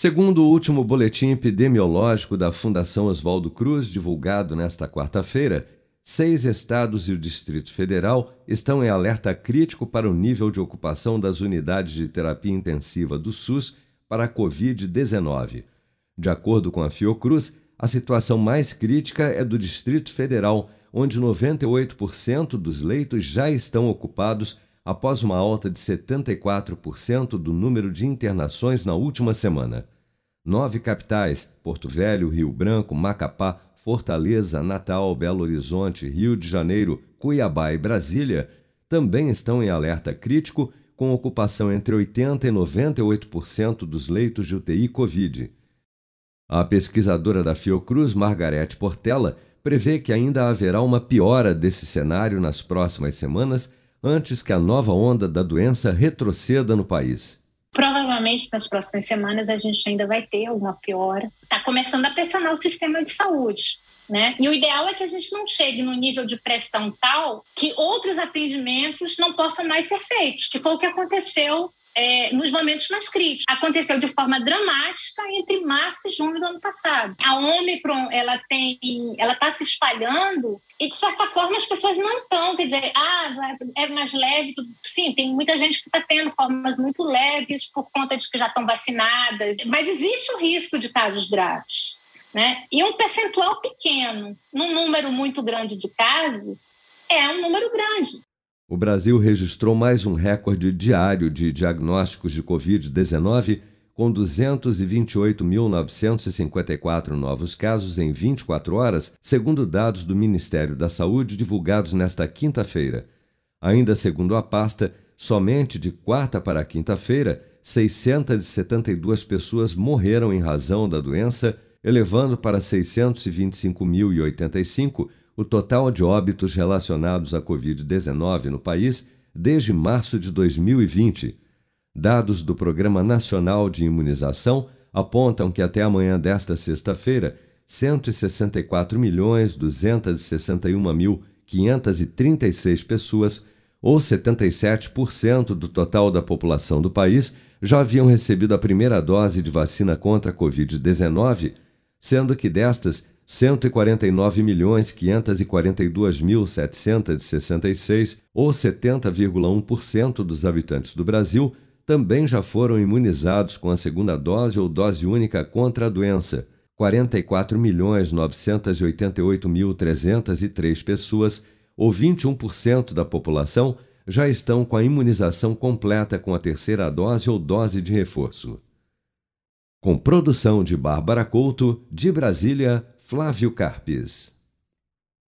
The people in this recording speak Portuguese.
Segundo o último boletim epidemiológico da Fundação Oswaldo Cruz, divulgado nesta quarta-feira, seis estados e o Distrito Federal estão em alerta crítico para o nível de ocupação das unidades de terapia intensiva do SUS para a Covid-19. De acordo com a Fiocruz, a situação mais crítica é do Distrito Federal, onde 98% dos leitos já estão ocupados após uma alta de 74% do número de internações na última semana. Nove capitais, Porto Velho, Rio Branco, Macapá, Fortaleza, Natal, Belo Horizonte, Rio de Janeiro, Cuiabá e Brasília, também estão em alerta crítico, com ocupação entre 80% e 98% dos leitos de UTI Covid. A pesquisadora da Fiocruz, Margarete Portela, prevê que ainda haverá uma piora desse cenário nas próximas semanas antes que a nova onda da doença retroceda no país. Provavelmente nas próximas semanas a gente ainda vai ter alguma piora. Está começando a pressionar o sistema de saúde. Né? E o ideal é que a gente não chegue no nível de pressão tal que outros atendimentos não possam mais ser feitos, que foi o que aconteceu é, nos momentos mais críticos. Aconteceu de forma dramática entre março e junho do ano passado. A Omicron, ela tem, ela está se espalhando e de certa forma as pessoas não estão, quer dizer, ah, é mais leve. Tudo. Sim, tem muita gente que está tendo formas muito leves por conta de que já estão vacinadas, mas existe o risco de casos graves. Né? E um percentual pequeno, num número muito grande de casos, é um número grande. O Brasil registrou mais um recorde diário de diagnósticos de Covid-19, com 228.954 novos casos em 24 horas, segundo dados do Ministério da Saúde divulgados nesta quinta-feira. Ainda segundo a pasta, somente de quarta para quinta-feira, 672 pessoas morreram em razão da doença, elevando para 625.085 o total de óbitos relacionados à Covid-19 no país desde março de 2020. Dados do Programa Nacional de Imunização apontam que até amanhã desta sexta-feira, 164.261.536 pessoas, ou 77% do total da população do país, já haviam recebido a primeira dose de vacina contra a Covid-19, sendo que destas, 149.542.766, ou 70,1% dos habitantes do Brasil, também já foram imunizados com a segunda dose ou dose única contra a doença. 44.988.303 pessoas, ou 21% da população, já estão com a imunização completa com a terceira dose ou dose de reforço. Com produção de Bárbara Couto, de Brasília, Flávio Carpes.